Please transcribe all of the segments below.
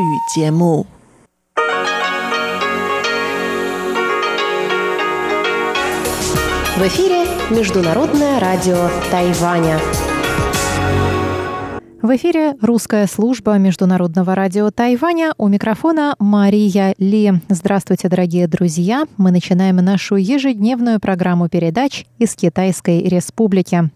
В эфире Международное радио Тайваня. В эфире русская служба Международного радио Тайваня. У микрофона Мария Ли. Здравствуйте, дорогие друзья. Мы начинаем нашу ежедневную программу передач из Китайской Республики.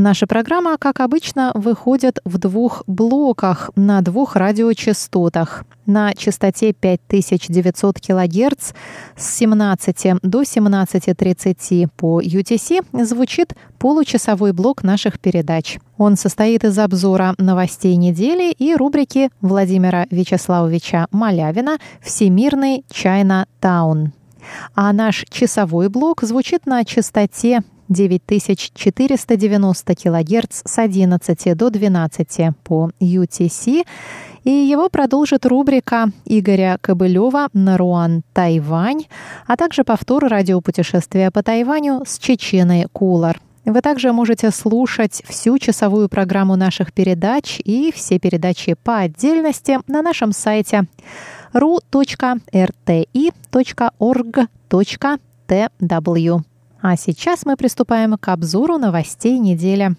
Наша программа, как обычно, выходит в двух блоках на двух радиочастотах. На частоте 5900 кГц с 17 до 17.30 по UTC звучит получасовой блок наших передач. Он состоит из обзора новостей недели и рубрики Владимира Вячеславовича Малявина «Всемирный Чайна Таун». А наш часовой блок звучит на частоте 9490 кГц с 11 до 12 по UTC. И его продолжит рубрика Игоря Кобылева «Наруан Тайвань», а также повтор радиопутешествия по Тайваню с Чеченой Кулар. Вы также можете слушать всю часовую программу наших передач и все передачи по отдельности на нашем сайте ru.rti.org.tw. А сейчас мы приступаем к обзору новостей недели.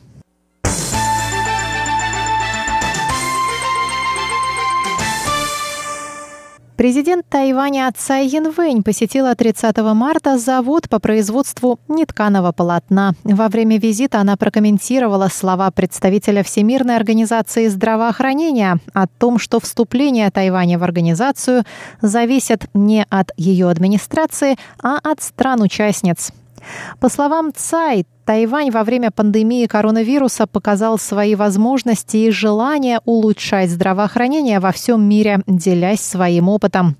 Президент Тайваня Цай Янвэнь посетила 30 марта завод по производству нетканого полотна. Во время визита она прокомментировала слова представителя Всемирной организации здравоохранения о том, что вступление Тайваня в организацию зависит не от ее администрации, а от стран-участниц. По словам Цай, Тайвань во время пандемии коронавируса показал свои возможности и желание улучшать здравоохранение во всем мире, делясь своим опытом.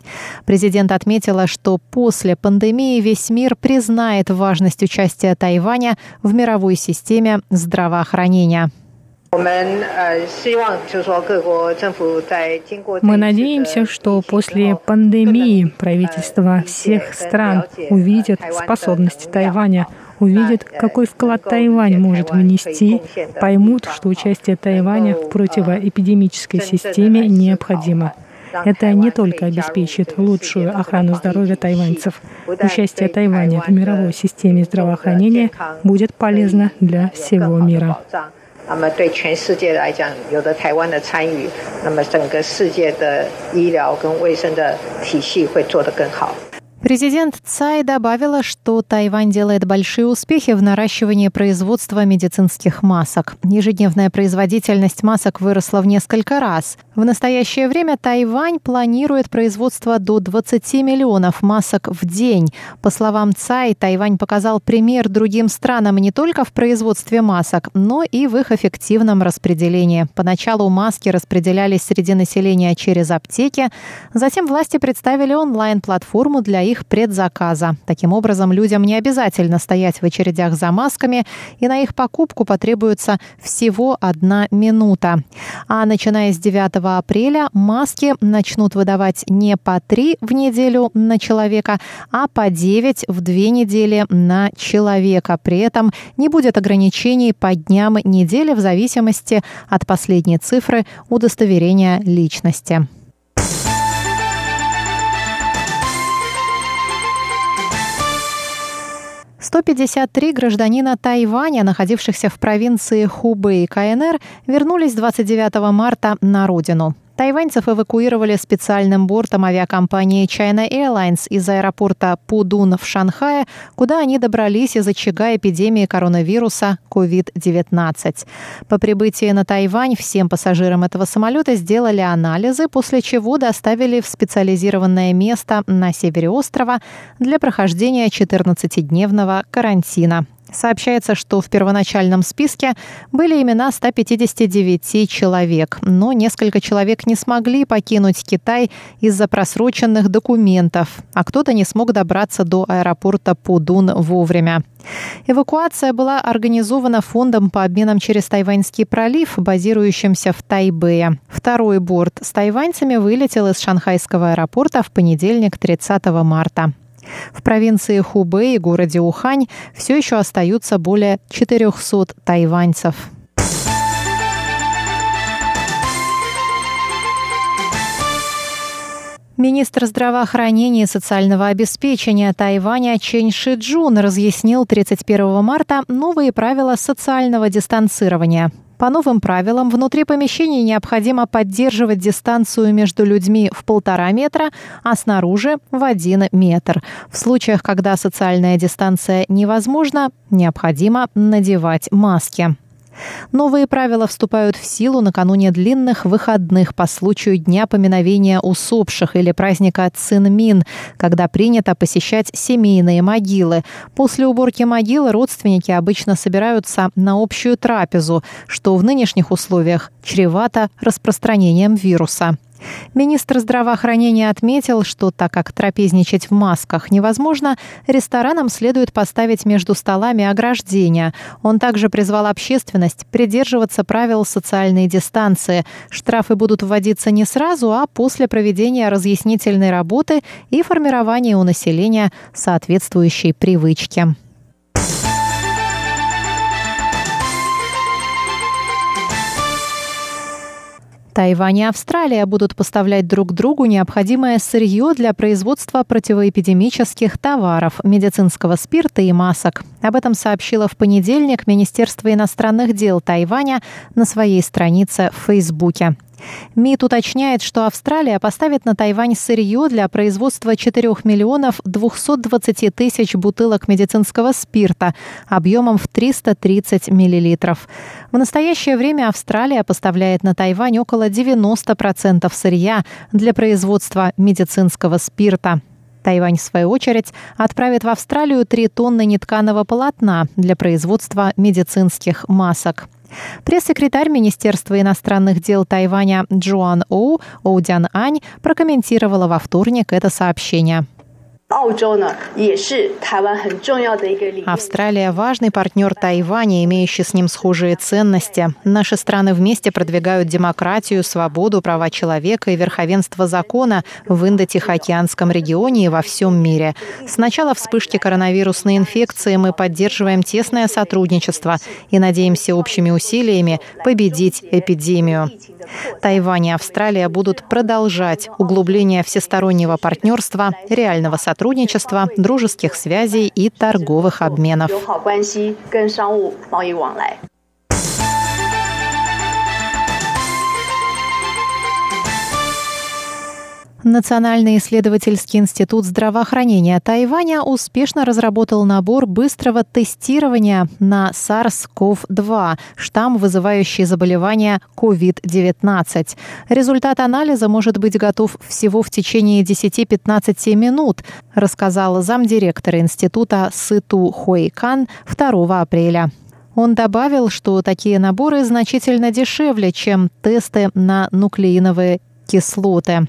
Президент отметила, что после пандемии весь мир признает важность участия Тайваня в мировой системе здравоохранения. Мы надеемся, что после пандемии правительства всех стран увидят способности Тайваня, увидят, какой вклад Тайвань может внести, поймут, что участие Тайваня в противоэпидемической системе необходимо. Это не только обеспечит лучшую охрану здоровья тайваньцев. Участие Тайваня в мировой системе здравоохранения будет полезно для всего мира. 那么对全世界来讲，有的台湾的参与，那么整个世界的医疗跟卫生的体系会做得更好。Президент Цай добавила, что Тайвань делает большие успехи в наращивании производства медицинских масок. Ежедневная производительность масок выросла в несколько раз. В настоящее время Тайвань планирует производство до 20 миллионов масок в день. По словам Цай, Тайвань показал пример другим странам не только в производстве масок, но и в их эффективном распределении. Поначалу маски распределялись среди населения через аптеки, затем власти представили онлайн-платформу для их их предзаказа. Таким образом, людям не обязательно стоять в очередях за масками, и на их покупку потребуется всего одна минута. А начиная с 9 апреля маски начнут выдавать не по 3 в неделю на человека, а по 9 в две недели на человека. При этом не будет ограничений по дням недели в зависимости от последней цифры удостоверения личности. 153 гражданина Тайваня, находившихся в провинции Хубэй, КНР, вернулись 29 марта на родину. Тайваньцев эвакуировали специальным бортом авиакомпании China Airlines из аэропорта Пудун в Шанхае, куда они добрались из очага эпидемии коронавируса COVID-19. По прибытии на Тайвань всем пассажирам этого самолета сделали анализы, после чего доставили в специализированное место на севере острова для прохождения 14-дневного карантина. Сообщается, что в первоначальном списке были имена 159 человек, но несколько человек не смогли покинуть Китай из-за просроченных документов, а кто-то не смог добраться до аэропорта Пудун вовремя. Эвакуация была организована фондом по обменам через Тайваньский пролив, базирующимся в Тайбэе. Второй борт с тайваньцами вылетел из шанхайского аэропорта в понедельник 30 марта. В провинции Хубэй и городе Ухань все еще остаются более 400 тайваньцев. Министр здравоохранения и социального обеспечения Тайваня Чен Шиджун разъяснил 31 марта новые правила социального дистанцирования. По новым правилам, внутри помещений необходимо поддерживать дистанцию между людьми в полтора метра, а снаружи – в один метр. В случаях, когда социальная дистанция невозможна, необходимо надевать маски. Новые правила вступают в силу накануне длинных выходных по случаю Дня поминовения усопших или праздника Цинмин, когда принято посещать семейные могилы. После уборки могилы родственники обычно собираются на общую трапезу, что в нынешних условиях чревато распространением вируса. Министр здравоохранения отметил, что так как трапезничать в масках невозможно, ресторанам следует поставить между столами ограждения. Он также призвал общественность придерживаться правил социальной дистанции. Штрафы будут вводиться не сразу, а после проведения разъяснительной работы и формирования у населения соответствующей привычки. Тайвань и Австралия будут поставлять друг другу необходимое сырье для производства противоэпидемических товаров, медицинского спирта и масок. Об этом сообщило в понедельник Министерство иностранных дел Тайваня на своей странице в Фейсбуке. МИД уточняет, что Австралия поставит на Тайвань сырье для производства 4 миллионов 220 тысяч бутылок медицинского спирта объемом в 330 миллилитров. В настоящее время Австралия поставляет на Тайвань около 90% сырья для производства медицинского спирта. Тайвань, в свою очередь, отправит в Австралию 3 тонны нетканого полотна для производства медицинских масок. Пресс-секретарь Министерства иностранных дел Тайваня Джоан Оу Оудян Ань прокомментировала во вторник это сообщение. Австралия – важный партнер Тайваня, имеющий с ним схожие ценности. Наши страны вместе продвигают демократию, свободу, права человека и верховенство закона в Индо-Тихоокеанском регионе и во всем мире. С начала вспышки коронавирусной инфекции мы поддерживаем тесное сотрудничество и надеемся общими усилиями победить эпидемию. Тайвань и Австралия будут продолжать углубление всестороннего партнерства, реального сотрудничества, дружеских связей и торговых обменов. Национальный исследовательский институт здравоохранения Тайваня успешно разработал набор быстрого тестирования на SARS-CoV-2, штамм, вызывающий заболевание COVID-19. Результат анализа может быть готов всего в течение 10-15 минут, рассказал замдиректора института Сыту Хуэйкан 2 апреля. Он добавил, что такие наборы значительно дешевле, чем тесты на нуклеиновые кислоты.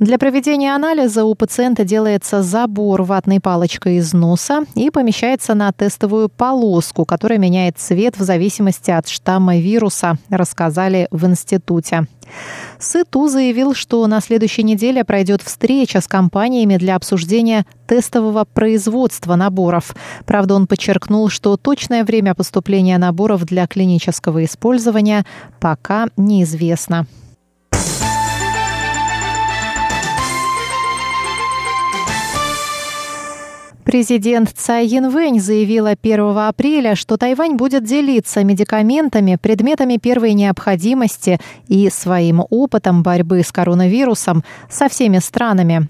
Для проведения анализа у пациента делается забор ватной палочкой из носа и помещается на тестовую полоску, которая меняет цвет в зависимости от штамма вируса, рассказали в институте. Сыту заявил, что на следующей неделе пройдет встреча с компаниями для обсуждения тестового производства наборов. Правда, он подчеркнул, что точное время поступления наборов для клинического использования пока неизвестно. Президент Цай Янвэнь заявила 1 апреля, что Тайвань будет делиться медикаментами, предметами первой необходимости и своим опытом борьбы с коронавирусом со всеми странами.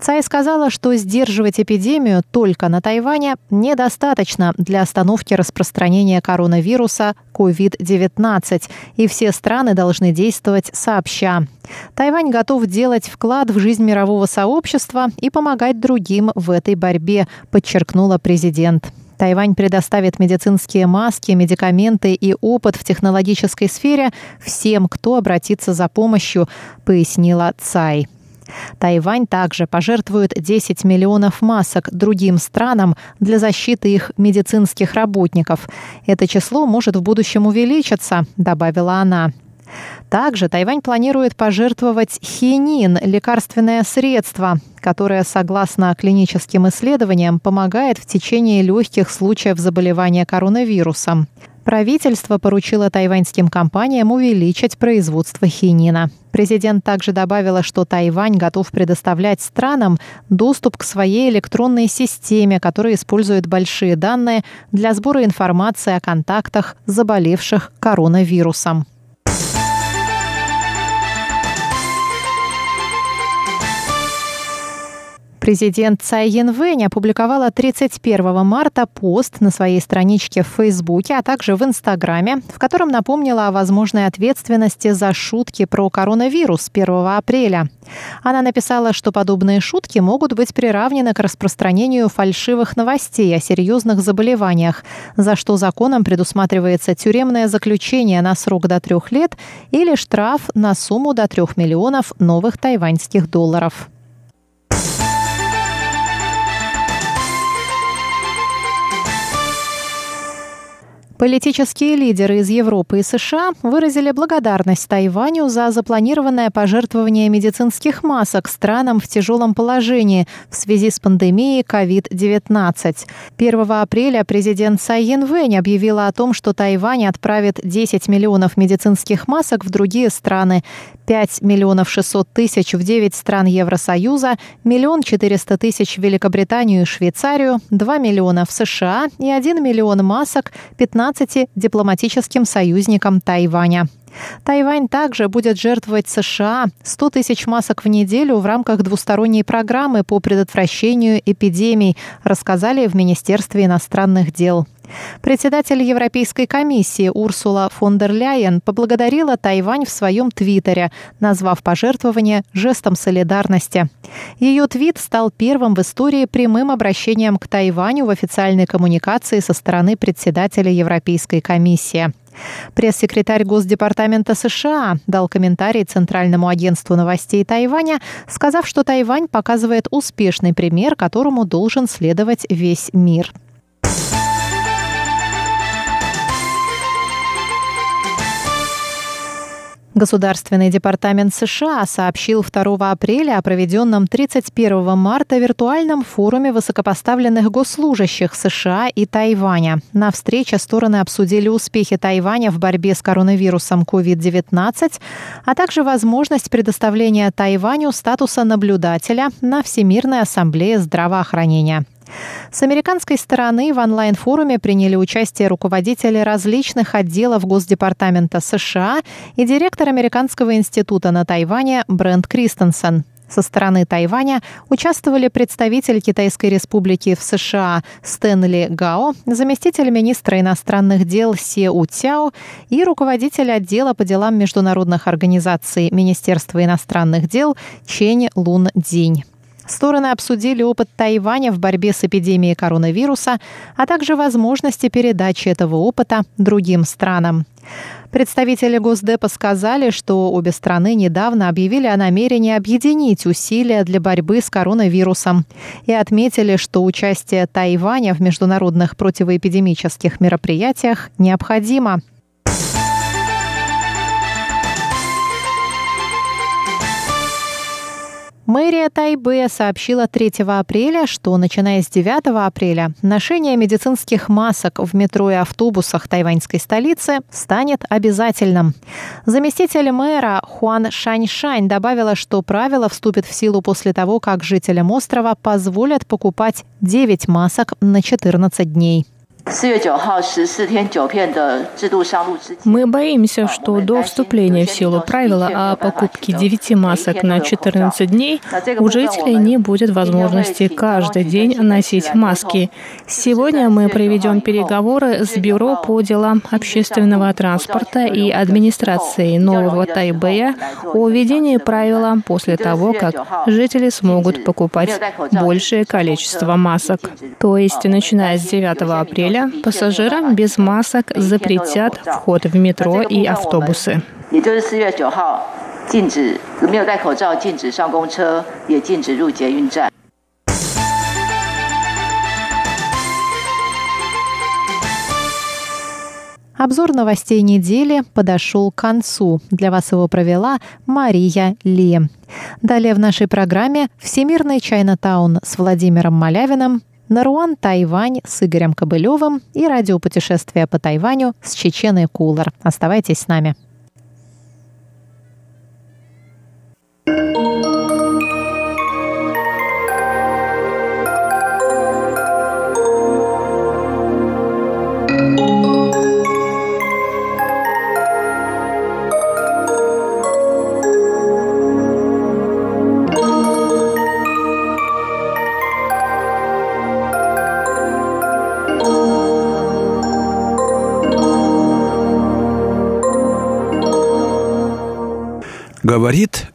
Цай сказала, что сдерживать эпидемию только на Тайване недостаточно для остановки распространения коронавируса COVID-19, и все страны должны действовать сообща. Тайвань готов делать вклад в жизнь мирового сообщества и помогать другим в этой борьбе, подчеркнула президент. Тайвань предоставит медицинские маски, медикаменты и опыт в технологической сфере всем, кто обратится за помощью, пояснила Цай. Тайвань также пожертвует 10 миллионов масок другим странам для защиты их медицинских работников. Это число может в будущем увеличиться, добавила она. Также Тайвань планирует пожертвовать хинин – лекарственное средство, которое, согласно клиническим исследованиям, помогает в течение легких случаев заболевания коронавирусом. Правительство поручило тайваньским компаниям увеличить производство хинина. Президент также добавила, что Тайвань готов предоставлять странам доступ к своей электронной системе, которая использует большие данные для сбора информации о контактах заболевших коронавирусом. Президент Цай Янвэнь опубликовала 31 марта пост на своей страничке в Фейсбуке, а также в Инстаграме, в котором напомнила о возможной ответственности за шутки про коронавирус 1 апреля. Она написала, что подобные шутки могут быть приравнены к распространению фальшивых новостей о серьезных заболеваниях, за что законом предусматривается тюремное заключение на срок до трех лет или штраф на сумму до трех миллионов новых тайваньских долларов. Политические лидеры из Европы и США выразили благодарность Тайваню за запланированное пожертвование медицинских масок странам в тяжелом положении в связи с пандемией COVID-19. 1 апреля президент Цай Янвэнь объявила о том, что Тайвань отправит 10 миллионов медицинских масок в другие страны. 5 миллионов 600 тысяч в 9 стран Евросоюза, миллион 400 тысяч в Великобританию и Швейцарию, 2 миллиона в США и 1 миллион масок 15 дипломатическим союзникам Тайваня. Тайвань также будет жертвовать США 100 тысяч масок в неделю в рамках двусторонней программы по предотвращению эпидемий, рассказали в Министерстве иностранных дел. Председатель Европейской комиссии Урсула фон дер Ляйен поблагодарила Тайвань в своем твиттере, назвав пожертвование жестом солидарности. Ее твит стал первым в истории прямым обращением к Тайваню в официальной коммуникации со стороны председателя Европейской комиссии. Пресс-секретарь Госдепартамента США дал комментарий Центральному агентству новостей Тайваня, сказав, что Тайвань показывает успешный пример, которому должен следовать весь мир. Государственный департамент США сообщил 2 апреля о проведенном 31 марта виртуальном форуме высокопоставленных госслужащих США и Тайваня. На встрече стороны обсудили успехи Тайваня в борьбе с коронавирусом COVID-19, а также возможность предоставления Тайваню статуса наблюдателя на Всемирной ассамблее здравоохранения. С американской стороны в онлайн-форуме приняли участие руководители различных отделов Госдепартамента США и директор Американского института на Тайване Брент Кристенсен. Со стороны Тайваня участвовали представитель Китайской республики в США Стэнли Гао, заместитель министра иностранных дел Се У Цяо и руководитель отдела по делам международных организаций Министерства иностранных дел Чень Лун Динь. Стороны обсудили опыт Тайваня в борьбе с эпидемией коронавируса, а также возможности передачи этого опыта другим странам. Представители Госдепа сказали, что обе страны недавно объявили о намерении объединить усилия для борьбы с коронавирусом и отметили, что участие Тайваня в международных противоэпидемических мероприятиях необходимо. Мэрия Тайбе сообщила 3 апреля, что начиная с 9 апреля ношение медицинских масок в метро и автобусах тайваньской столицы станет обязательным. Заместитель мэра Хуан Шаньшань добавила, что правило вступит в силу после того, как жителям острова позволят покупать 9 масок на 14 дней. Мы боимся, что до вступления в силу правила о покупке 9 масок на 14 дней у жителей не будет возможности каждый день носить маски. Сегодня мы проведем переговоры с Бюро по делам общественного транспорта и администрации Нового Тайбэя о введении правила после того, как жители смогут покупать большее количество масок. То есть, начиная с 9 апреля, апреля пассажирам без масок запретят вход в метро и автобусы. Обзор новостей недели подошел к концу. Для вас его провела Мария Ли. Далее в нашей программе «Всемирный Чайнатаун» с Владимиром Малявиным Наруан Тайвань с Игорем Кобылевым и радиопутешествие по Тайваню с Чеченой Кулар. Оставайтесь с нами.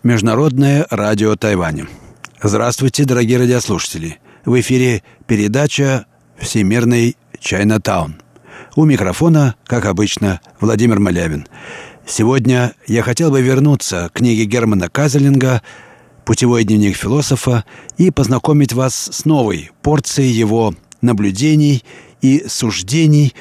Международное радио Тайваня. Здравствуйте, дорогие радиослушатели. В эфире передача «Всемирный Чайнатаун». У микрофона, как обычно, Владимир Малявин. Сегодня я хотел бы вернуться к книге Германа Казелинга «Путевой дневник философа» и познакомить вас с новой порцией его наблюдений и суждений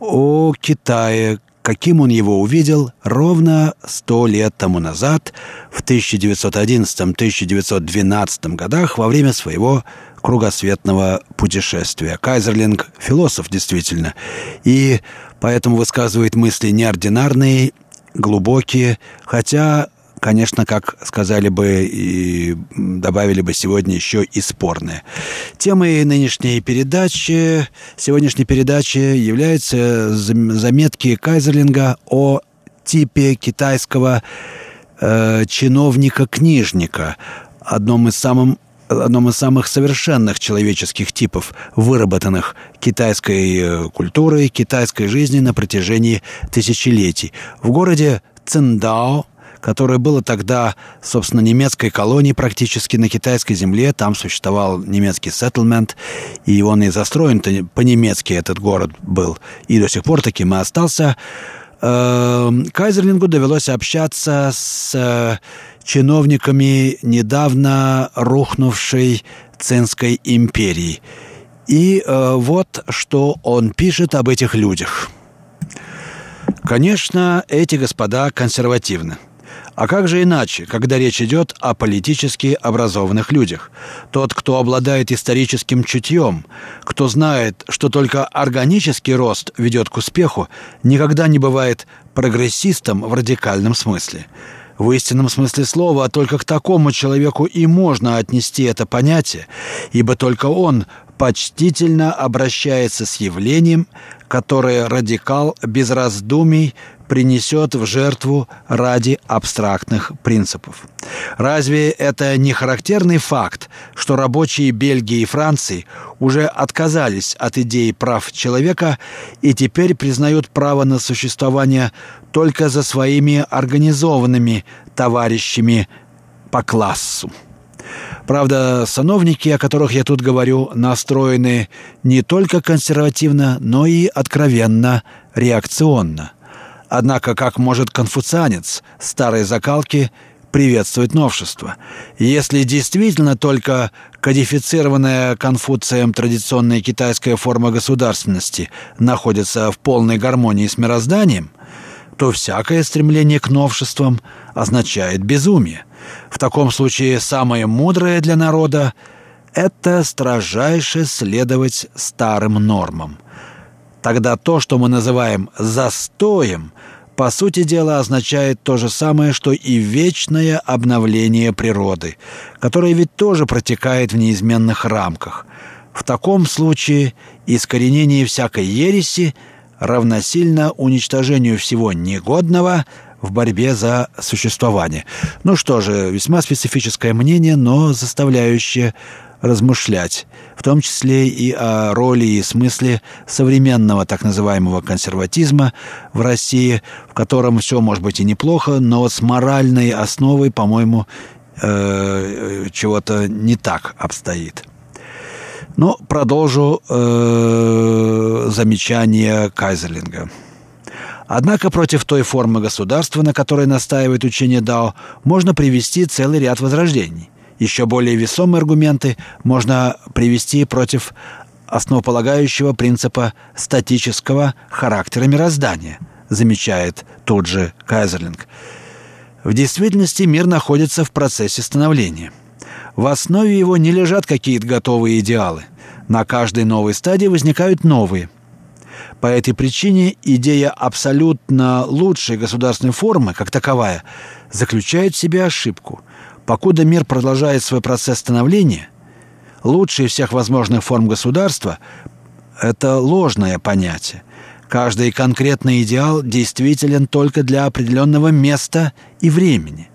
о Китае, каким он его увидел ровно сто лет тому назад, в 1911-1912 годах, во время своего кругосветного путешествия. Кайзерлинг – философ, действительно, и поэтому высказывает мысли неординарные, глубокие, хотя конечно, как сказали бы и добавили бы сегодня еще и спорные. Темой нынешней передачи, сегодняшней передачи являются заметки Кайзерлинга о типе китайского э, чиновника-книжника, одном из самых одном из самых совершенных человеческих типов, выработанных китайской э, культурой, китайской жизнью на протяжении тысячелетий. В городе Циндао которое было тогда, собственно, немецкой колонией практически на китайской земле. Там существовал немецкий сеттlemент, и он и застроен по-немецки этот город был. И до сих пор таким и остался. Эм, Кайзерлингу довелось общаться с э, чиновниками недавно рухнувшей Цинской империи. И э, вот что он пишет об этих людях. Конечно, эти господа консервативны. А как же иначе, когда речь идет о политически образованных людях? Тот, кто обладает историческим чутьем, кто знает, что только органический рост ведет к успеху, никогда не бывает прогрессистом в радикальном смысле. В истинном смысле слова только к такому человеку и можно отнести это понятие, ибо только он почтительно обращается с явлением, которое радикал без раздумий принесет в жертву ради абстрактных принципов. Разве это не характерный факт, что рабочие Бельгии и Франции уже отказались от идеи прав человека и теперь признают право на существование только за своими организованными товарищами по классу? Правда, сановники, о которых я тут говорю, настроены не только консервативно, но и откровенно реакционно – Однако как может конфуцианец старой закалки приветствовать новшество? Если действительно только кодифицированная Конфуцием традиционная китайская форма государственности находится в полной гармонии с мирозданием, то всякое стремление к новшествам означает безумие. В таком случае самое мудрое для народа – это строжайше следовать старым нормам – Тогда то, что мы называем «застоем», по сути дела означает то же самое, что и вечное обновление природы, которое ведь тоже протекает в неизменных рамках. В таком случае искоренение всякой ереси равносильно уничтожению всего негодного в борьбе за существование. Ну что же, весьма специфическое мнение, но заставляющее размышлять, в том числе и о роли и смысле современного так называемого консерватизма в России, в котором все может быть и неплохо, но вот с моральной основой, по-моему, э, чего-то не так обстоит. Но продолжу э, замечание Кайзерлинга. Однако против той формы государства, на которой настаивает учение Дао, можно привести целый ряд возрождений. Еще более весомые аргументы можно привести против основополагающего принципа статического характера мироздания, замечает тот же Кайзерлинг. В действительности мир находится в процессе становления. В основе его не лежат какие-то готовые идеалы. На каждой новой стадии возникают новые. По этой причине идея абсолютно лучшей государственной формы, как таковая, заключает в себе ошибку. Покуда мир продолжает свой процесс становления, лучшие всех возможных форм государства – это ложное понятие. Каждый конкретный идеал действителен только для определенного места и времени.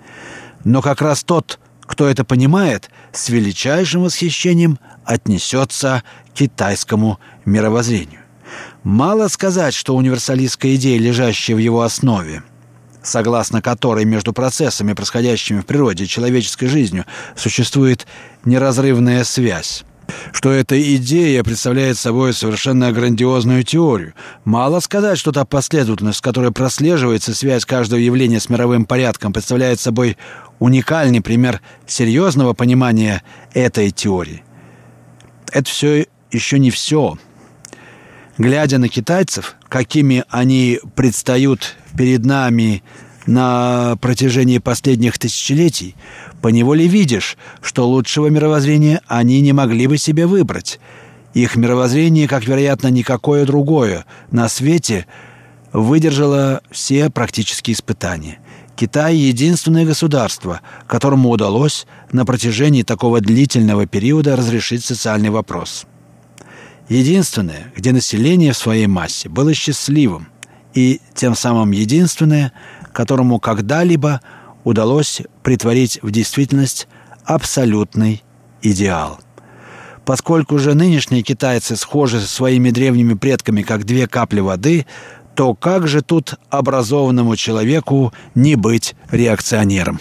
Но как раз тот, кто это понимает, с величайшим восхищением отнесется к китайскому мировоззрению. Мало сказать, что универсалистская идея, лежащая в его основе, согласно которой между процессами, происходящими в природе и человеческой жизнью, существует неразрывная связь, что эта идея представляет собой совершенно грандиозную теорию. Мало сказать, что та последовательность, с которой прослеживается связь каждого явления с мировым порядком, представляет собой уникальный пример серьезного понимания этой теории. Это все еще не все. Глядя на китайцев, какими они предстают перед нами на протяжении последних тысячелетий, поневоле видишь, что лучшего мировоззрения они не могли бы себе выбрать. Их мировоззрение, как, вероятно, никакое другое на свете, выдержало все практические испытания. Китай – единственное государство, которому удалось на протяжении такого длительного периода разрешить социальный вопрос. Единственное, где население в своей массе было счастливым, и тем самым единственное, которому когда-либо удалось притворить в действительность абсолютный идеал. Поскольку же нынешние китайцы схожи со своими древними предками как две капли воды, то как же тут образованному человеку не быть реакционером?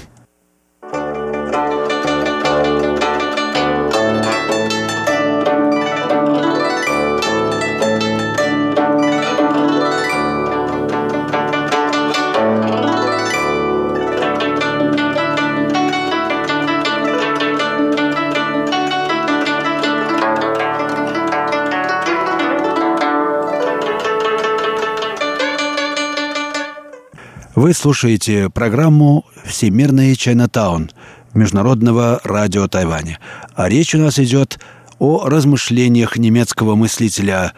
Вы слушаете программу «Всемирный Чайнатаун» Международного радио Тайваня. А речь у нас идет о размышлениях немецкого мыслителя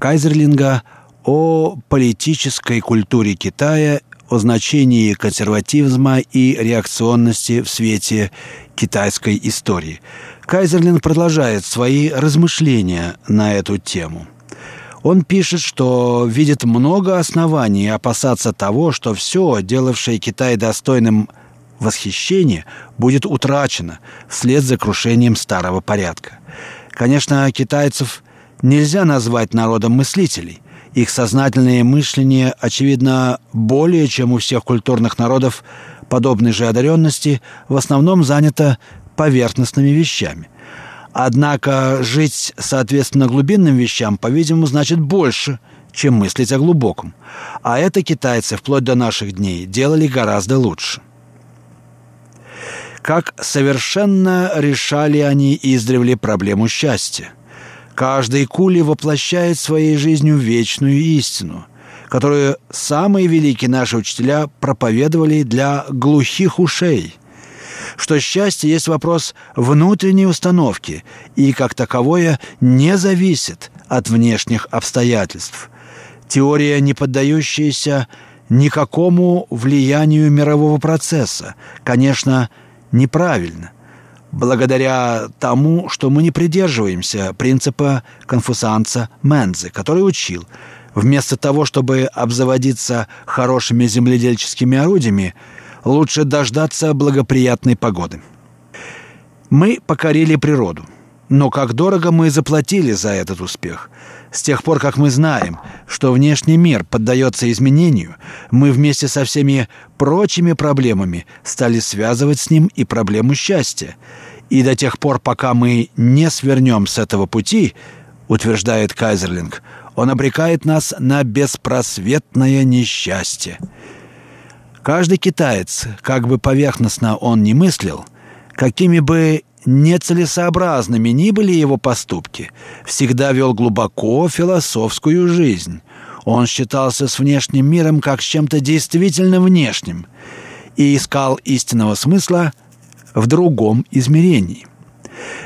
Кайзерлинга о политической культуре Китая, о значении консерватизма и реакционности в свете китайской истории. Кайзерлинг продолжает свои размышления на эту тему – он пишет, что видит много оснований опасаться того, что все, делавшее Китай достойным восхищения, будет утрачено вслед за крушением старого порядка. Конечно, китайцев нельзя назвать народом мыслителей. Их сознательное мышление, очевидно, более чем у всех культурных народов подобной же одаренности, в основном занято поверхностными вещами. Однако жить соответственно глубинным вещам, по-видимому, значит больше, чем мыслить о глубоком. А это китайцы вплоть до наших дней делали гораздо лучше. Как совершенно решали они издревле проблему счастья. Каждый кули воплощает своей жизнью вечную истину, которую самые великие наши учителя проповедовали для глухих ушей – что счастье есть вопрос внутренней установки и, как таковое, не зависит от внешних обстоятельств. Теория, не поддающаяся никакому влиянию мирового процесса, конечно, неправильно, благодаря тому, что мы не придерживаемся принципа конфуцианца Мензы, который учил, вместо того, чтобы обзаводиться хорошими земледельческими орудиями, лучше дождаться благоприятной погоды. Мы покорили природу. Но как дорого мы заплатили за этот успех. С тех пор, как мы знаем, что внешний мир поддается изменению, мы вместе со всеми прочими проблемами стали связывать с ним и проблему счастья. И до тех пор, пока мы не свернем с этого пути, утверждает Кайзерлинг, он обрекает нас на беспросветное несчастье. Каждый китаец, как бы поверхностно он ни мыслил, какими бы нецелесообразными ни были его поступки, всегда вел глубоко философскую жизнь. Он считался с внешним миром как с чем-то действительно внешним и искал истинного смысла в другом измерении.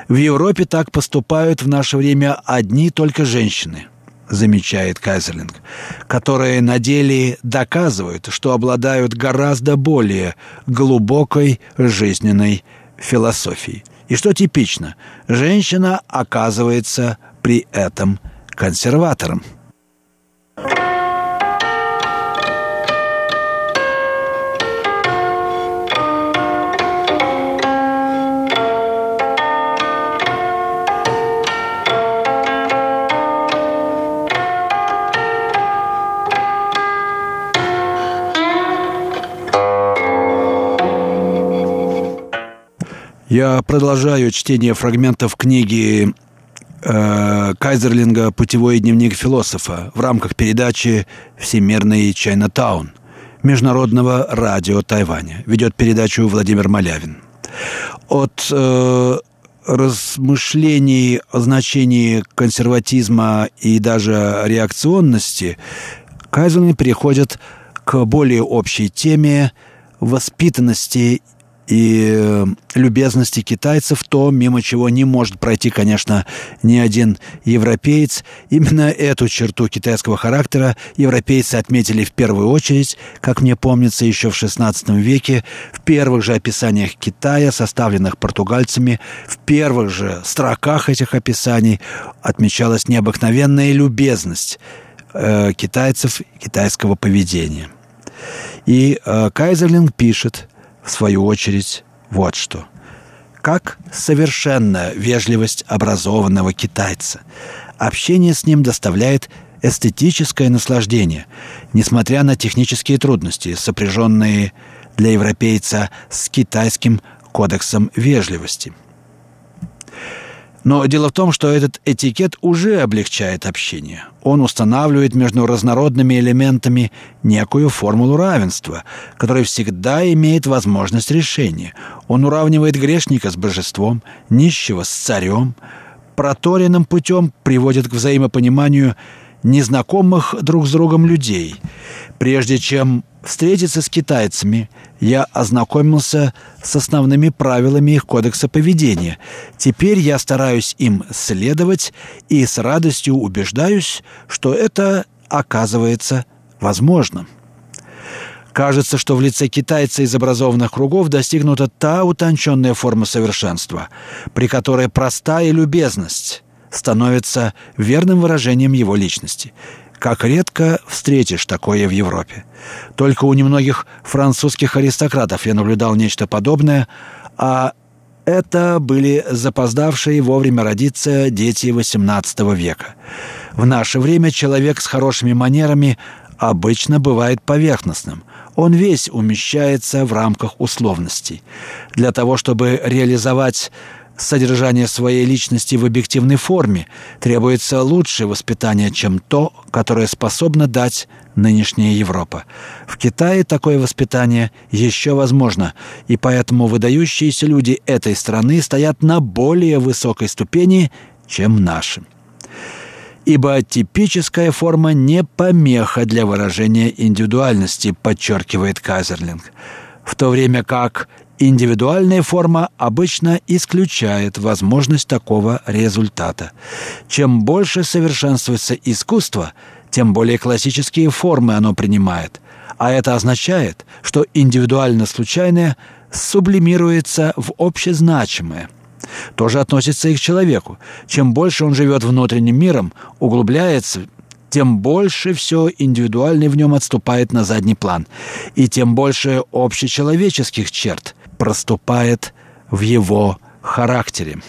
В Европе так поступают в наше время одни только женщины – замечает Кайзерлинг, которые на деле доказывают, что обладают гораздо более глубокой жизненной философией. И что типично, женщина оказывается при этом консерватором. Я продолжаю чтение фрагментов книги э, Кайзерлинга «Путевой дневник философа» в рамках передачи «Всемирный Чайнатаун» Международного радио Тайваня. Ведет передачу Владимир Малявин. От э, размышлений о значении консерватизма и даже реакционности Кайзерлинг переходит к более общей теме воспитанности и э, любезности китайцев, то мимо чего не может пройти, конечно, ни один европеец. Именно эту черту китайского характера европейцы отметили в первую очередь, как мне помнится, еще в XVI веке, в первых же описаниях Китая, составленных португальцами, в первых же строках этих описаний отмечалась необыкновенная любезность э, китайцев, китайского поведения. И э, Кайзерлинг пишет – в свою очередь, вот что. Как совершенная вежливость образованного китайца. Общение с ним доставляет эстетическое наслаждение, несмотря на технические трудности, сопряженные для европейца с китайским кодексом вежливости – но дело в том, что этот этикет уже облегчает общение. Он устанавливает между разнородными элементами некую формулу равенства, которая всегда имеет возможность решения. Он уравнивает грешника с божеством, нищего с царем, проторенным путем приводит к взаимопониманию незнакомых друг с другом людей. Прежде чем встретиться с китайцами, я ознакомился с основными правилами их кодекса поведения. Теперь я стараюсь им следовать и с радостью убеждаюсь, что это оказывается возможным. Кажется, что в лице китайца из образованных кругов достигнута та утонченная форма совершенства, при которой простая любезность становится верным выражением его личности – как редко встретишь такое в Европе. Только у немногих французских аристократов я наблюдал нечто подобное, а это были запоздавшие вовремя родиться дети XVIII века. В наше время человек с хорошими манерами обычно бывает поверхностным. Он весь умещается в рамках условностей. Для того, чтобы реализовать содержание своей личности в объективной форме, требуется лучшее воспитание, чем то, которое способна дать нынешняя Европа. В Китае такое воспитание еще возможно, и поэтому выдающиеся люди этой страны стоят на более высокой ступени, чем наши. Ибо типическая форма не помеха для выражения индивидуальности, подчеркивает Казерлинг, в то время как Индивидуальная форма обычно исключает возможность такого результата. Чем больше совершенствуется искусство, тем более классические формы оно принимает. А это означает, что индивидуально случайное сублимируется в общезначимое. Тоже относится и к человеку. Чем больше он живет внутренним миром, углубляется тем больше все индивидуальное в нем отступает на задний план, и тем больше общечеловеческих черт проступает в его характере.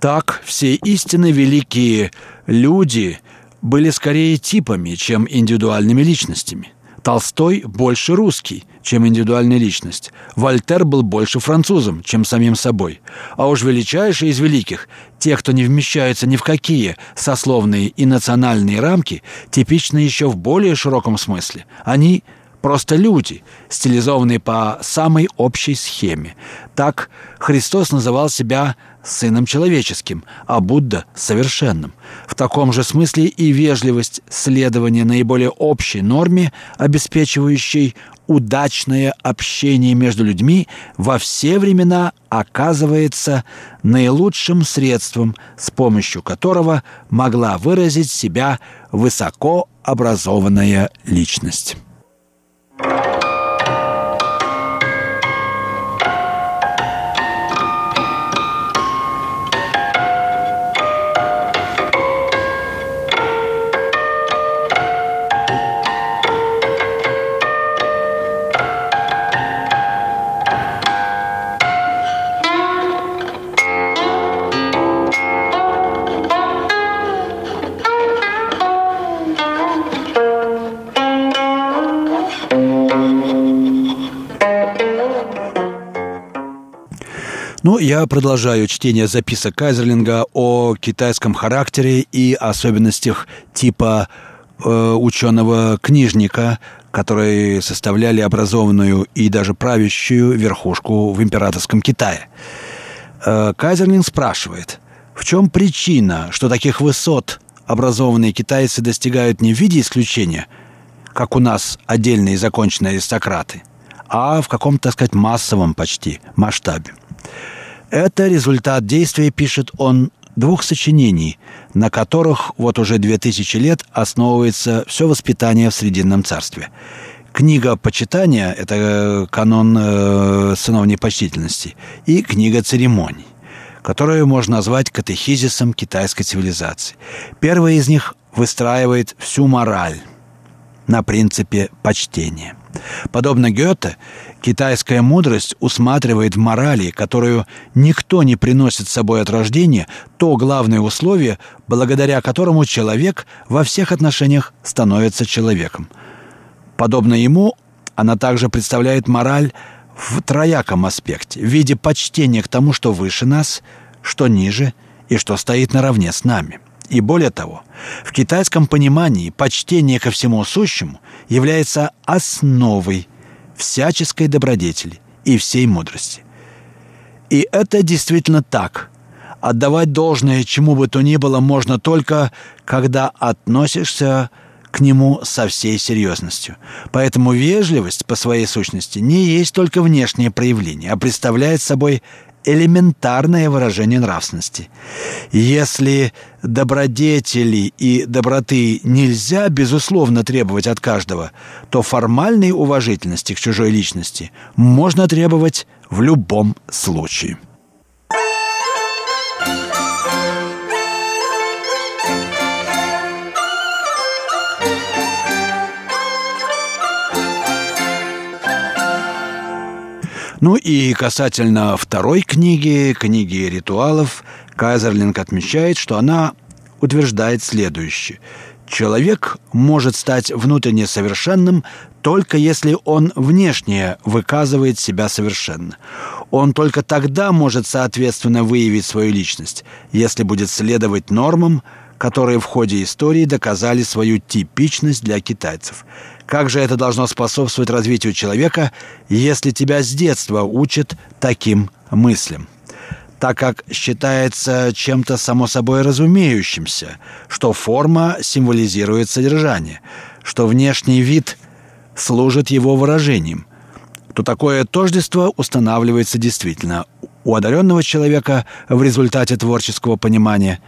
Так, все истинно великие люди были скорее типами, чем индивидуальными личностями. Толстой больше русский, чем индивидуальная личность. Вольтер был больше французом, чем самим собой. А уж величайшие из великих, те, кто не вмещаются ни в какие сословные и национальные рамки, типичны еще в более широком смысле. Они просто люди, стилизованные по самой общей схеме. Так Христос называл себя сыном человеческим, а Будда – совершенным. В таком же смысле и вежливость следования наиболее общей норме, обеспечивающей удачное общение между людьми во все времена оказывается наилучшим средством, с помощью которого могла выразить себя высокообразованная личность. Ну, я продолжаю чтение записок Кайзерлинга о китайском характере и особенностях типа э, ученого-книжника, которые составляли образованную и даже правящую верхушку в императорском Китае. Э, Кайзерлинг спрашивает, в чем причина, что таких высот образованные китайцы достигают не в виде исключения, как у нас отдельные законченные аристократы, а в каком-то, так сказать, массовом почти масштабе. Это результат действия, пишет он, двух сочинений, на которых вот уже две тысячи лет основывается все воспитание в Срединном царстве. Книга почитания – это канон э, сыновней почтительности, и книга церемоний, которую можно назвать катехизисом китайской цивилизации. Первая из них выстраивает всю мораль на принципе почтения. Подобно Гёте, Китайская мудрость усматривает в морали, которую никто не приносит с собой от рождения, то главное условие, благодаря которому человек во всех отношениях становится человеком. Подобно ему, она также представляет мораль в трояком аспекте, в виде почтения к тому, что выше нас, что ниже и что стоит наравне с нами. И более того, в китайском понимании почтение ко всему сущему является основой всяческой добродетели и всей мудрости. И это действительно так. Отдавать должное чему бы то ни было можно только, когда относишься к нему со всей серьезностью. Поэтому вежливость по своей сущности не есть только внешнее проявление, а представляет собой элементарное выражение нравственности. Если добродетели и доброты нельзя, безусловно, требовать от каждого, то формальной уважительности к чужой личности можно требовать в любом случае. Ну и касательно второй книги, книги ритуалов, Кайзерлинг отмечает, что она утверждает следующее. Человек может стать внутренне совершенным только если он внешне выказывает себя совершенно. Он только тогда может соответственно выявить свою личность, если будет следовать нормам, которые в ходе истории доказали свою типичность для китайцев. Как же это должно способствовать развитию человека, если тебя с детства учат таким мыслям? Так как считается чем-то само собой разумеющимся, что форма символизирует содержание, что внешний вид служит его выражением, то такое тождество устанавливается действительно у одаренного человека в результате творческого понимания,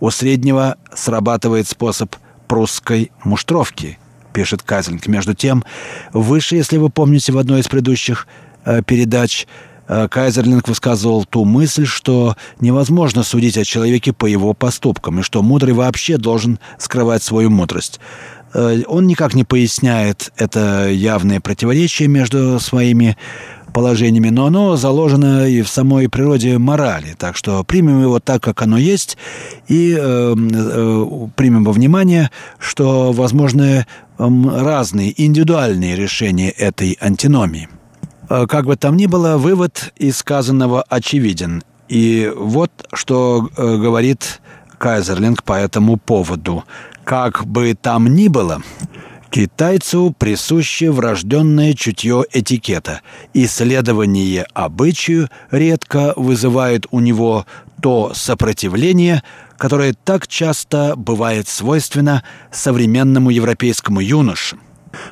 у среднего срабатывает способ прусской муштровки – пишет Казинг. Между тем, выше, если вы помните, в одной из предыдущих э, передач э, Кайзерлинг высказывал ту мысль, что невозможно судить о человеке по его поступкам, и что мудрый вообще должен скрывать свою мудрость. Э, он никак не поясняет это явное противоречие между своими положениями, но оно заложено и в самой природе морали. Так что примем его так, как оно есть, и э, э, примем во внимание, что возможны э, разные индивидуальные решения этой антиномии. Э, как бы там ни было, вывод из сказанного очевиден. И вот что э, говорит Кайзерлинг по этому поводу. Как бы там ни было, Китайцу присуще врожденное чутье этикета. Исследование обычаю редко вызывает у него то сопротивление, которое так часто бывает свойственно современному европейскому юноше.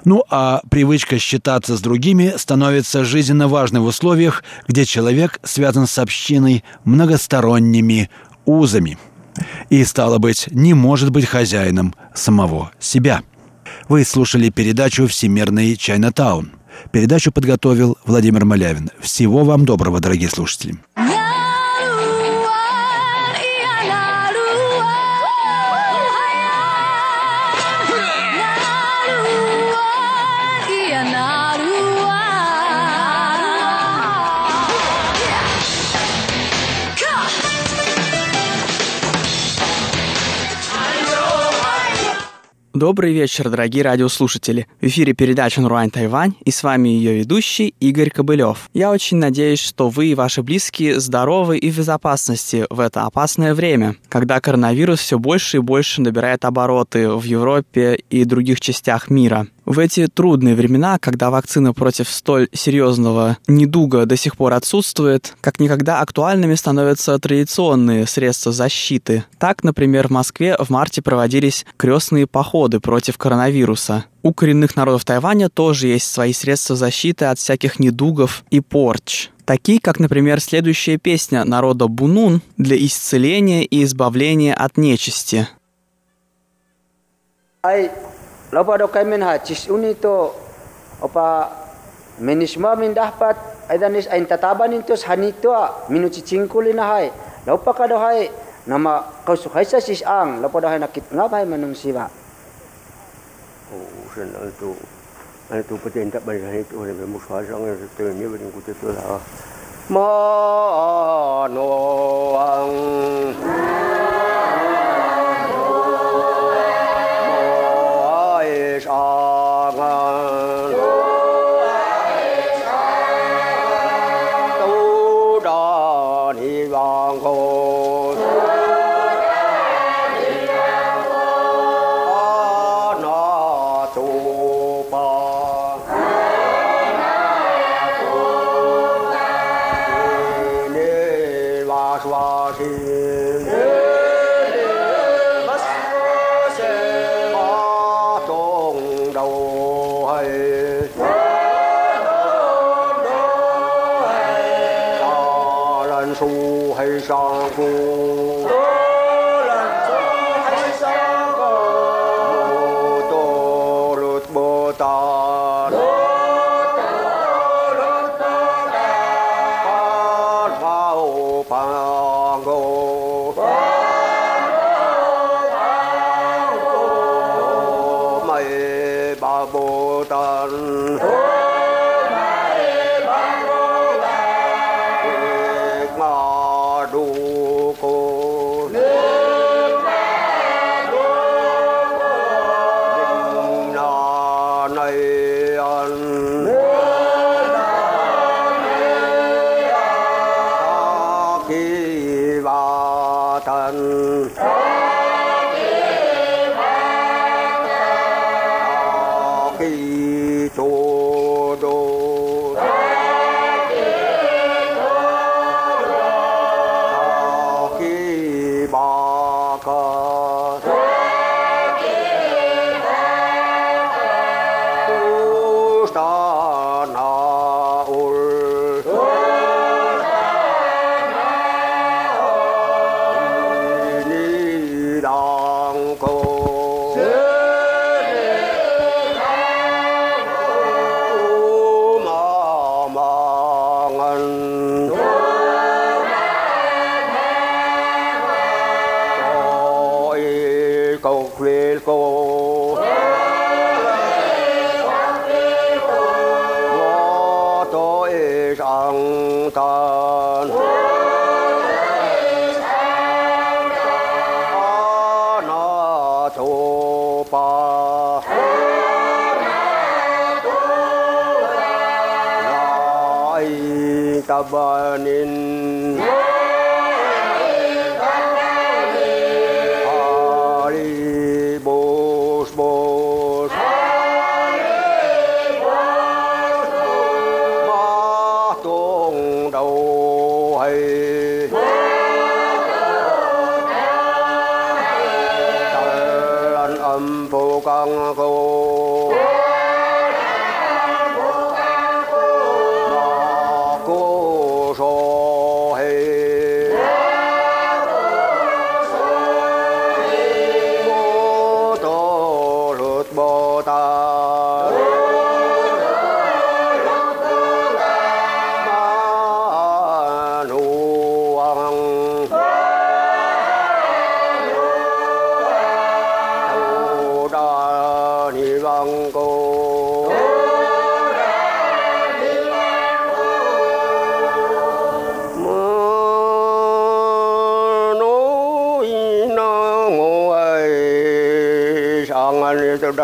Ну а привычка считаться с другими становится жизненно важной в условиях, где человек связан с общиной многосторонними узами и, стало быть, не может быть хозяином самого себя. Вы слушали передачу «Всемирный Чайнатаун». Передачу подготовил Владимир Малявин. Всего вам доброго, дорогие слушатели. Добрый вечер, дорогие радиослушатели. В эфире передача «Нуруань Тайвань» и с вами ее ведущий Игорь Кобылев. Я очень надеюсь, что вы и ваши близкие здоровы и в безопасности в это опасное время, когда коронавирус все больше и больше набирает обороты в Европе и других частях мира. В эти трудные времена, когда вакцина против столь серьезного недуга до сих пор отсутствует, как никогда актуальными становятся традиционные средства защиты. Так, например, в Москве в марте проводились крестные походы против коронавируса. У коренных народов Тайваня тоже есть свои средства защиты от всяких недугов и порч. Такие, как, например, следующая песня народа Бунун для исцеления и избавления от нечисти. Lepas ada kaimen ha cis uni tu apa menisma min dapat ada nis ain tataban intus hanito a minu cicing kulina hai. lepas pada hai nama kau suka sa cis ang. lepas pada hai nakit ngapa hai menung ba. Oh, sen itu ada tu pada entak bayar hai tu oleh musuh sang yang tu ni bagi kita tu lah. Mano ang ang Krishna.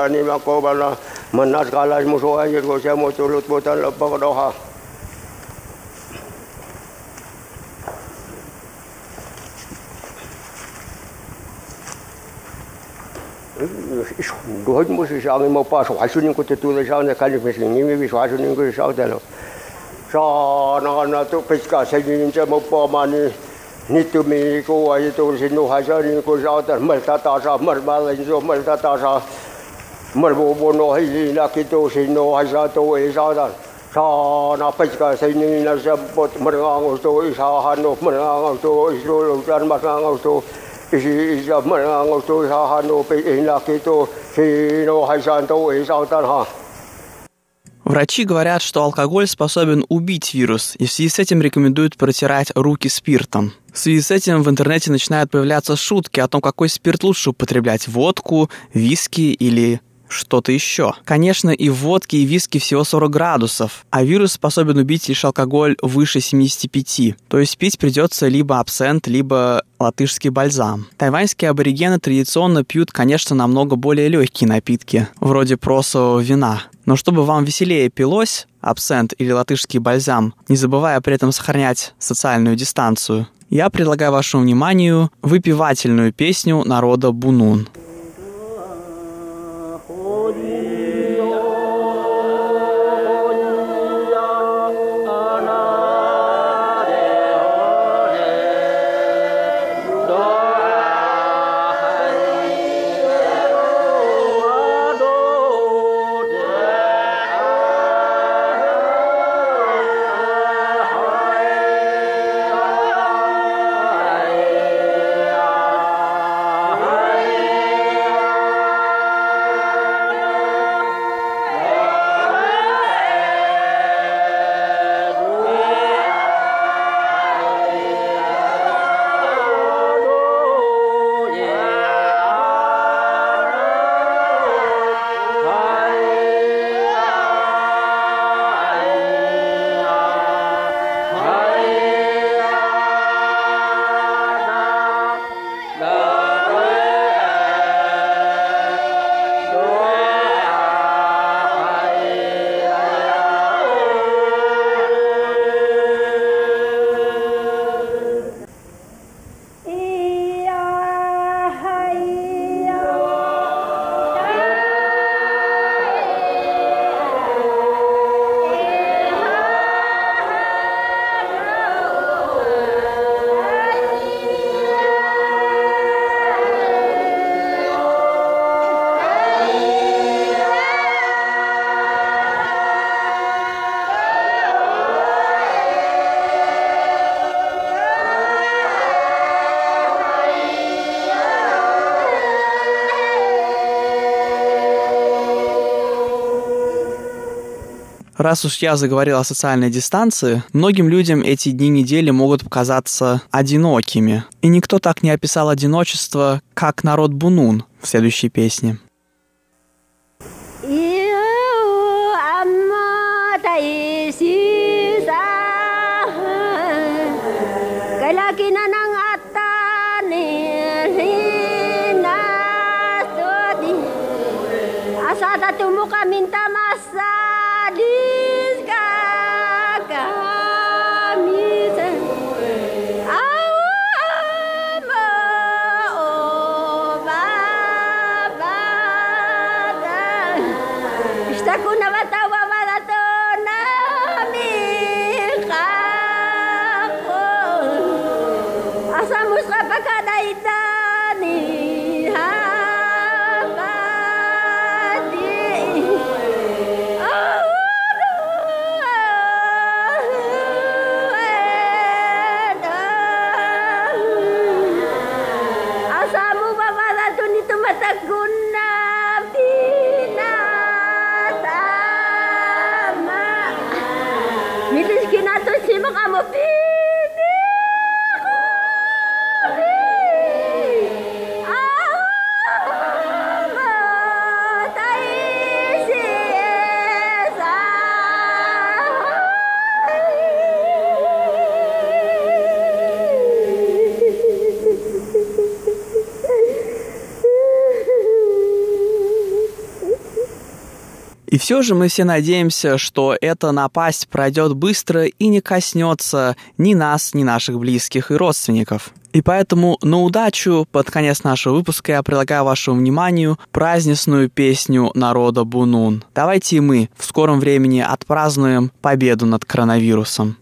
你看，我们那门那山上的木头，人家说，我们走路都走不了半步多哈。你说，多少人去上？你们怕少？多少人去上？你看，你们上多少人去上得了？上那个那土匪家，谁人去上？不怕嘛？你你都没去过，你都上多少人去上得了？上多少？ มันโบโนให้ลีนาคิโตสิโนให้ซาโตเอซาดันชานาเปจกาสินีนาเซมปดมันงางโตอิสาฮานมันงางโตอิสโลลุจันมันงางโตอิสิอิสมันงางโตอิสาฮานเปอินาคิโตสิโนให้ซาโตเอซาดันฮะ Врачи говорят, что алкоголь способен убить вирус, и в связи с этим рекомендуют протирать руки спиртом. В связи с этим в интернете начинают появляться шутки о том, какой спирт лучше употреблять – водку, виски или что-то еще. Конечно, и в водке, и в виске всего 40 градусов, а вирус способен убить лишь алкоголь выше 75. То есть пить придется либо абсент, либо латышский бальзам. Тайваньские аборигены традиционно пьют, конечно, намного более легкие напитки, вроде просового вина. Но чтобы вам веселее пилось, абсент или латышский бальзам, не забывая при этом сохранять социальную дистанцию, я предлагаю вашему вниманию выпивательную песню народа Бунун. Раз уж я заговорил о социальной дистанции, многим людям эти дни недели могут показаться одинокими. И никто так не описал одиночество, как народ Бунун в следующей песне. Mrs. Kinato, simang amo, please! Все же мы все надеемся, что эта напасть пройдет быстро и не коснется ни нас, ни наших близких и родственников. И поэтому на удачу под конец нашего выпуска я предлагаю вашему вниманию праздничную песню народа Бунун. Давайте и мы в скором времени отпразднуем победу над коронавирусом.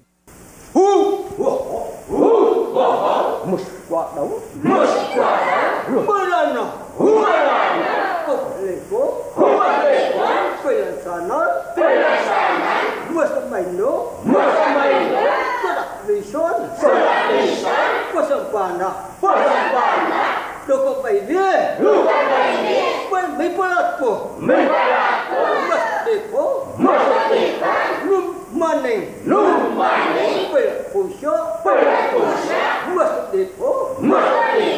Pasambana. 饭呐、啊，饭饭饭，六个白米，六个白米，饭没饭了不？没饭了不？没得不？没得不？六万零，六万零，饭不下，饭不下，没得不？没得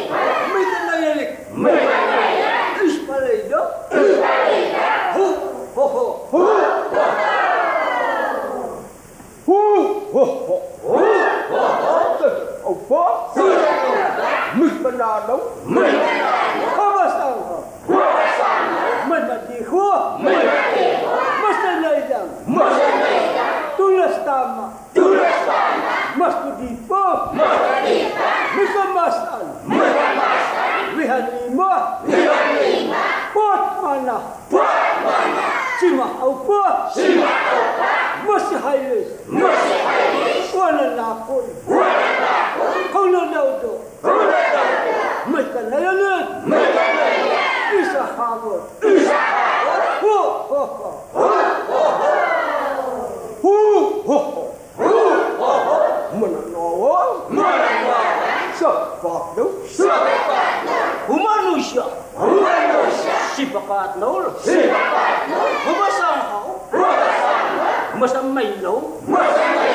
不？没得那样的，没得那样，一十八来着，一十八来着，呼呼呼呼。呼呼呼呼呼呼！哦，不，是。مش بنادم مش بنادم هو سامو هو سامو من بديخو من بديخو مستنيدم مستنيدم تولستاما تولستاما مستديفو مستديفا مسماسان مسماسان بهنيما بهنيما بوتمانا بوتمانا سيما أوبا سيما أوبا مسيحيس مسيحيس ولا ناكل ولا ناكل قولوا نودو Mıhkanayalım. Mıhkanayalım. İsa hamur. İsa hamur. Ho ho ho. Ho ho ho. Hu ho ho. Hu ho ho. Mananova. Mananova. Sabaklu. Sabaklu. Humanusya. Humanusya. Sibakatnul. Sibakatnul. Humasanghau. Humasanghau. Masamaylaw. Masamaylaw.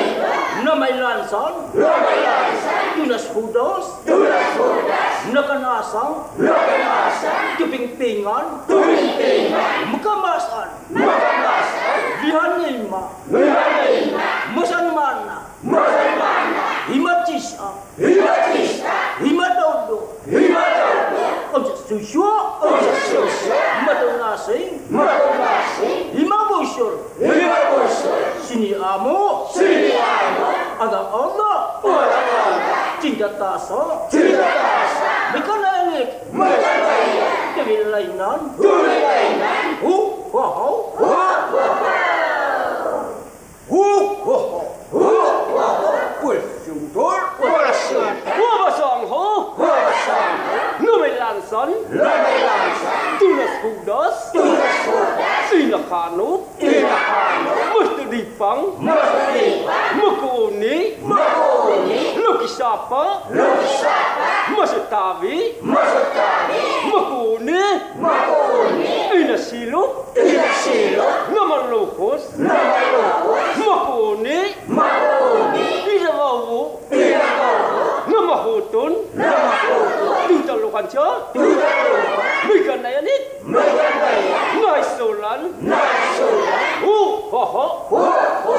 No mai l'han sol. No mai l'han sol. D'unes fotos. D'unes fotos. No que no sol. No que no sol. Tu ping pingon. Tu ping pingon. M'ho que m'ho sol. M'ho que m'ho sol. Vi mana. M'ho mana. Hi ma tisha. Hi ma dodo. Hi. ောက်ချက်သူရှောအောက်ချက်သူရှောမတုံနာစိမတုံနာစိဒီမဘူရှောဒီမဘူရှောရှင်ညာမောရှင်ညာမောအဒါအောနောဘောရာမောကျင်တတာစောကျင်တတာစောမကနာနိမတနာယကဗီလိုင်နန်ဒူလိုင်နန်ဟူဟောဟော Son. Lode langsam. Du nas Bruders. Du nas Bruders. Sie nach Hanuk. Sie nach Fang. Möchte die Fang. Möchte Uni. Möchte Uni. Luki Schapa. Luki Schapa. Möchte Tavi. Möchte Tavi. Möchte Uni. Möchte Uni. Ina Silo. Ina Silo. Nama Lukus. Nama Lukus. Möchte 먼저 물건 나연이 물건 나연 나이 솔란 나이 솔란 우호호 우호호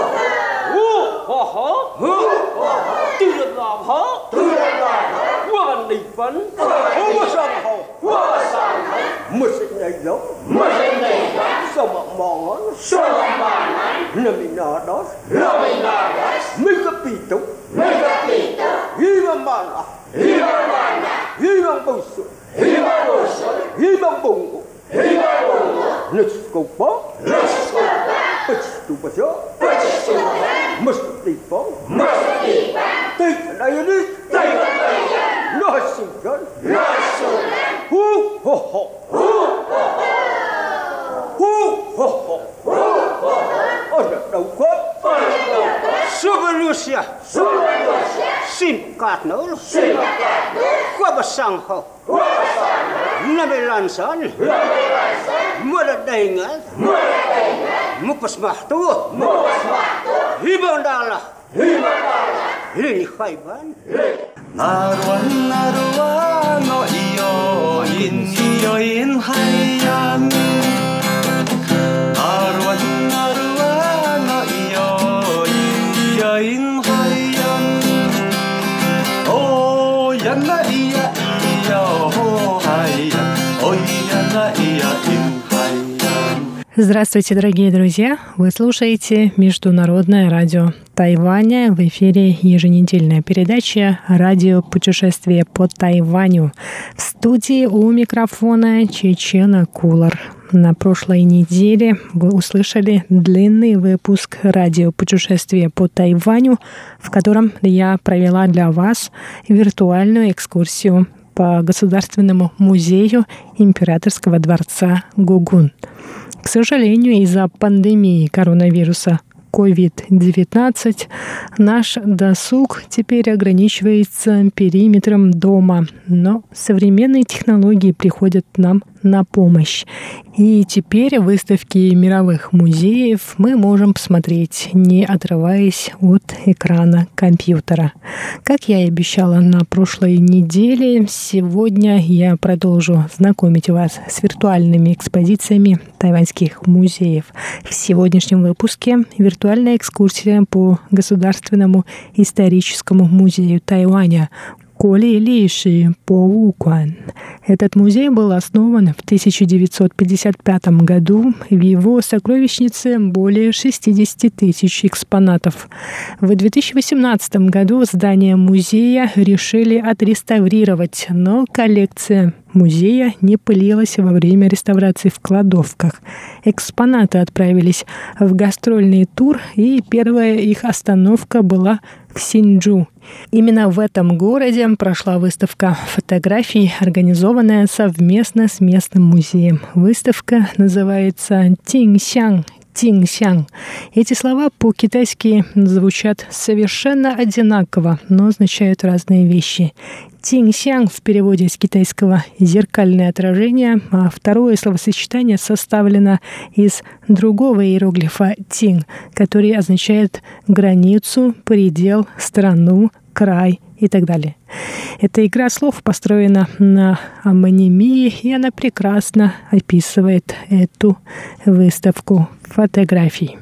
우호호 우호호 뚜르라호 뚜르라호 원리번 우와상호 우와상호 무슨 내용 무슨 내용 소망망은 소망망은 너미 나도 Samson. Mulut dah ingat. Mulut dah ingat. Mupas mahtu. Mupas mahtu. Hibang dalah. Hibang dalah. Hibang dalah. Hibang dalah. Здравствуйте, дорогие друзья! Вы слушаете Международное радио Тайваня. В эфире еженедельная передача «Радио путешествие по Тайваню». В студии у микрофона Чечена Кулар. На прошлой неделе вы услышали длинный выпуск радио путешествия по Тайваню, в котором я провела для вас виртуальную экскурсию по Государственному музею Императорского дворца Гугун. К сожалению, из-за пандемии коронавируса COVID-19 наш досуг теперь ограничивается периметром дома, но современные технологии приходят нам на помощь. И теперь выставки мировых музеев мы можем посмотреть, не отрываясь от экрана компьютера. Как я и обещала на прошлой неделе, сегодня я продолжу знакомить вас с виртуальными экспозициями тайваньских музеев. В сегодняшнем выпуске виртуальная экскурсия по Государственному историческому музею Тайваня Коли Поукуан. Этот музей был основан в 1955 году. В его сокровищнице более 60 тысяч экспонатов. В 2018 году здание музея решили отреставрировать, но коллекция музея не пылилась во время реставрации в кладовках. Экспонаты отправились в гастрольный тур, и первая их остановка была Синджу. Именно в этом городе прошла выставка фотографий, организованная совместно с местным музеем. Выставка называется «Тиньсян Тиньсян. Эти слова по-китайски звучат совершенно одинаково, но означают разные вещи. Тиньсян в переводе с китайского «зеркальное отражение», а второе словосочетание составлено из другого иероглифа «тинь», который означает границу, предел, страну, край и так далее. Эта игра слов построена на амонимии, и она прекрасно описывает эту выставку фотографий.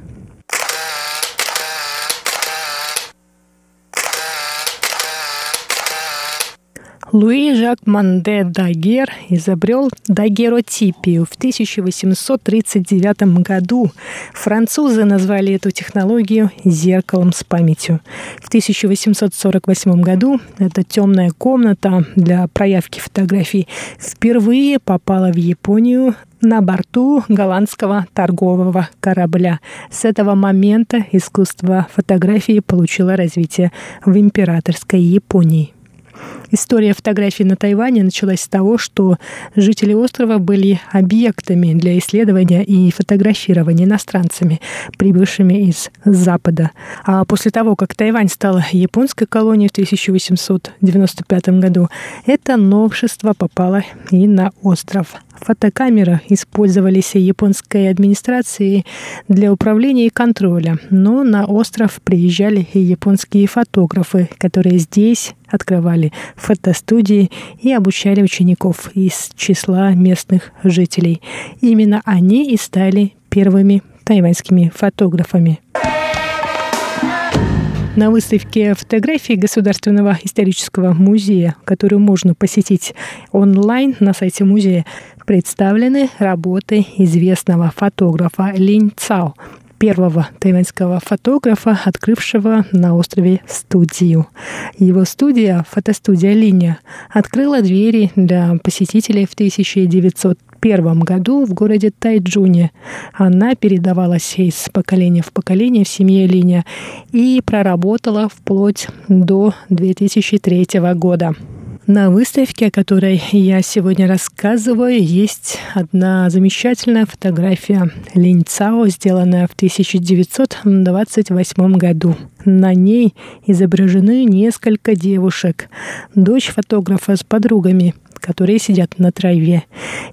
Луи Жак Манде Дагер изобрел дагеротипию в 1839 году. Французы назвали эту технологию «зеркалом с памятью». В 1848 году эта темная комната для проявки фотографий впервые попала в Японию на борту голландского торгового корабля. С этого момента искусство фотографии получило развитие в императорской Японии. История фотографий на Тайване началась с того, что жители острова были объектами для исследования и фотографирования иностранцами, прибывшими из Запада. А после того, как Тайвань стала японской колонией в 1895 году, это новшество попало и на остров. Фотокамеры использовались японской администрацией для управления и контроля, но на остров приезжали и японские фотографы, которые здесь открывали фотостудии и обучали учеников из числа местных жителей. Именно они и стали первыми тайваньскими фотографами. На выставке фотографий Государственного исторического музея, которую можно посетить онлайн на сайте музея, представлены работы известного фотографа Линь Цао, первого тайваньского фотографа, открывшего на острове студию. Его студия, фотостудия «Линия», открыла двери для посетителей в 1901 году в городе Тайджуне. Она передавалась из поколения в поколение в семье Линия и проработала вплоть до 2003 года. На выставке, о которой я сегодня рассказываю, есть одна замечательная фотография Линь Цао, сделанная в 1928 году. На ней изображены несколько девушек. Дочь фотографа с подругами – которые сидят на траве.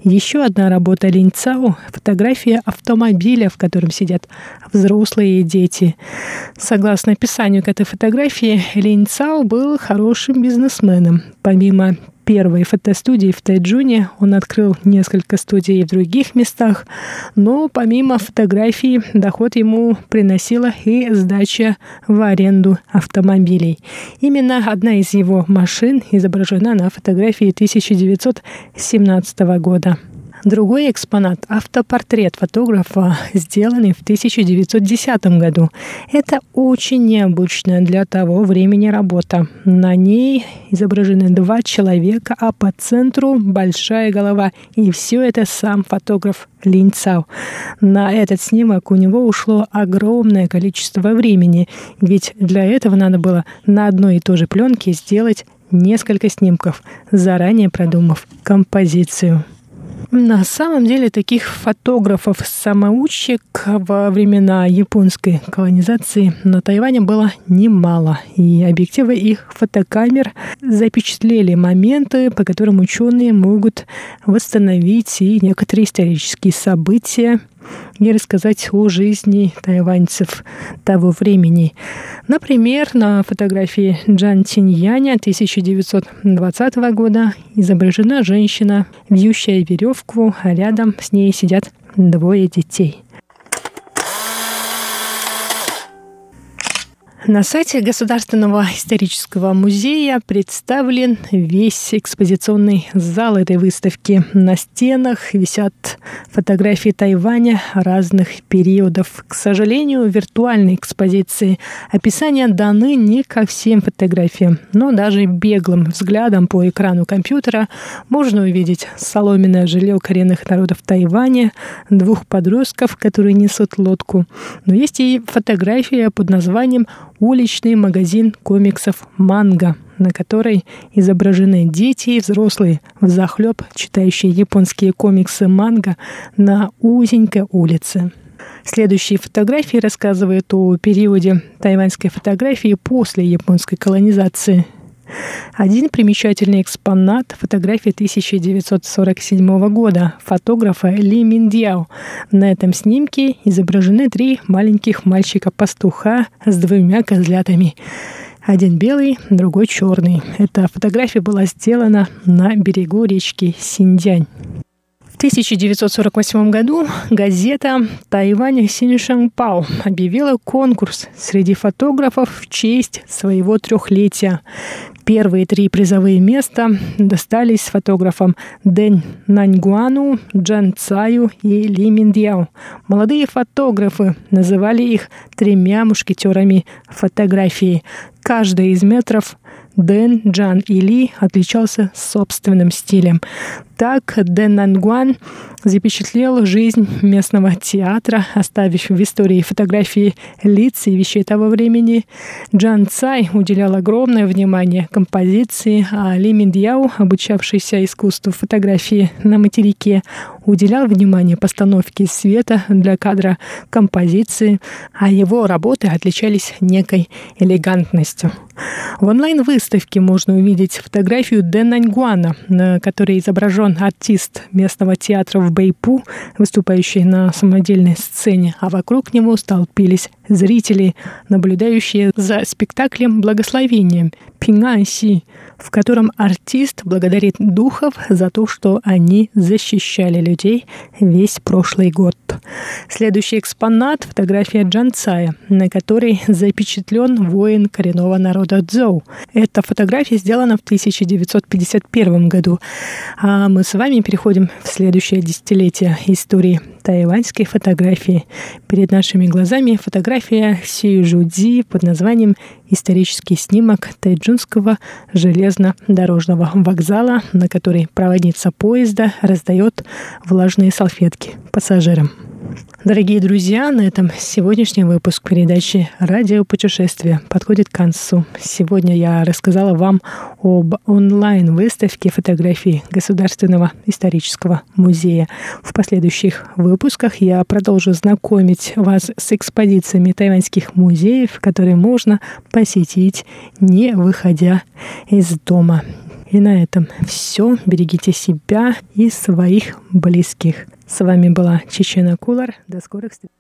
Еще одна работа Линцау – фотография автомобиля, в котором сидят взрослые дети. Согласно описанию к этой фотографии, Линцау был хорошим бизнесменом. Помимо первой фотостудии в Тайджуне. Он открыл несколько студий в других местах, но помимо фотографий доход ему приносила и сдача в аренду автомобилей. Именно одна из его машин изображена на фотографии 1917 года. Другой экспонат – автопортрет фотографа, сделанный в 1910 году. Это очень необычная для того времени работа. На ней изображены два человека, а по центру большая голова. И все это сам фотограф Линь Цао. На этот снимок у него ушло огромное количество времени, ведь для этого надо было на одной и той же пленке сделать несколько снимков, заранее продумав композицию. На самом деле таких фотографов-самоучек во времена японской колонизации на Тайване было немало, и объективы их фотокамер запечатлели моменты, по которым ученые могут восстановить и некоторые исторические события, и рассказать о жизни тайваньцев того времени. Например, на фотографии Джан Тиньяня 1920 года изображена женщина, вьющая веревку, а рядом с ней сидят двое детей. На сайте Государственного исторического музея представлен весь экспозиционный зал этой выставки. На стенах висят фотографии Тайваня разных периодов. К сожалению, виртуальной экспозиции описания даны не ко всем фотографиям, но даже беглым взглядом по экрану компьютера можно увидеть соломенное жилье коренных народов Тайваня, двух подростков, которые несут лодку. Но есть и фотография под названием уличный магазин комиксов «Манго», на которой изображены дети и взрослые в захлеб, читающие японские комиксы «Манго» на узенькой улице. Следующие фотографии рассказывают о периоде тайваньской фотографии после японской колонизации – один примечательный экспонат – фотография 1947 года фотографа Ли Миндяо. На этом снимке изображены три маленьких мальчика-пастуха с двумя козлятами. Один белый, другой черный. Эта фотография была сделана на берегу речки Синьцзянь. В 1948 году газета «Тайвань Синьшанпао» объявила конкурс среди фотографов в честь своего трехлетия. Первые три призовые места достались фотографам Дэн Наньгуану, Джан Цаю и Ли Миндяо. Молодые фотографы называли их тремя мушкетерами фотографии. Каждый из метров Дэн, Джан и Ли отличался собственным стилем. Так Дэн Нангуан запечатлел жизнь местного театра, оставив в истории фотографии лиц и вещей того времени. Джан Цай уделял огромное внимание композиции, а Ли Миндьяо, обучавшийся искусству фотографии на материке, уделял внимание постановке света для кадра композиции, а его работы отличались некой элегантностью. В онлайн-выставке можно увидеть фотографию Дэн Наньгуана, на которой изображен артист местного театра в Бэйпу, выступающий на самодельной сцене, а вокруг него столпились зрители, наблюдающие за спектаклем «Благословением» Пинганси, в котором артист благодарит духов за то, что они защищали людей весь прошлый год. Следующий экспонат – фотография Джанцая, на которой запечатлен воин коренного народа Цзоу. Эта фотография сделана в 1951 году. А мы с вами переходим в следующее десятилетие истории тайваньской фотографии. Перед нашими глазами фотография Си Жуди под названием «Исторический снимок тайджунского железнодорожного вокзала, на который проводница поезда раздает влажные салфетки пассажирам». Дорогие друзья, на этом сегодняшний выпуск передачи «Радио путешествия» подходит к концу. Сегодня я рассказала вам об онлайн-выставке фотографий Государственного исторического музея. В последующих выпусках я продолжу знакомить вас с экспозициями тайваньских музеев, которые можно посетить, не выходя из дома. И на этом все. Берегите себя и своих близких. С вами была Чечена Кулар. До скорых встреч.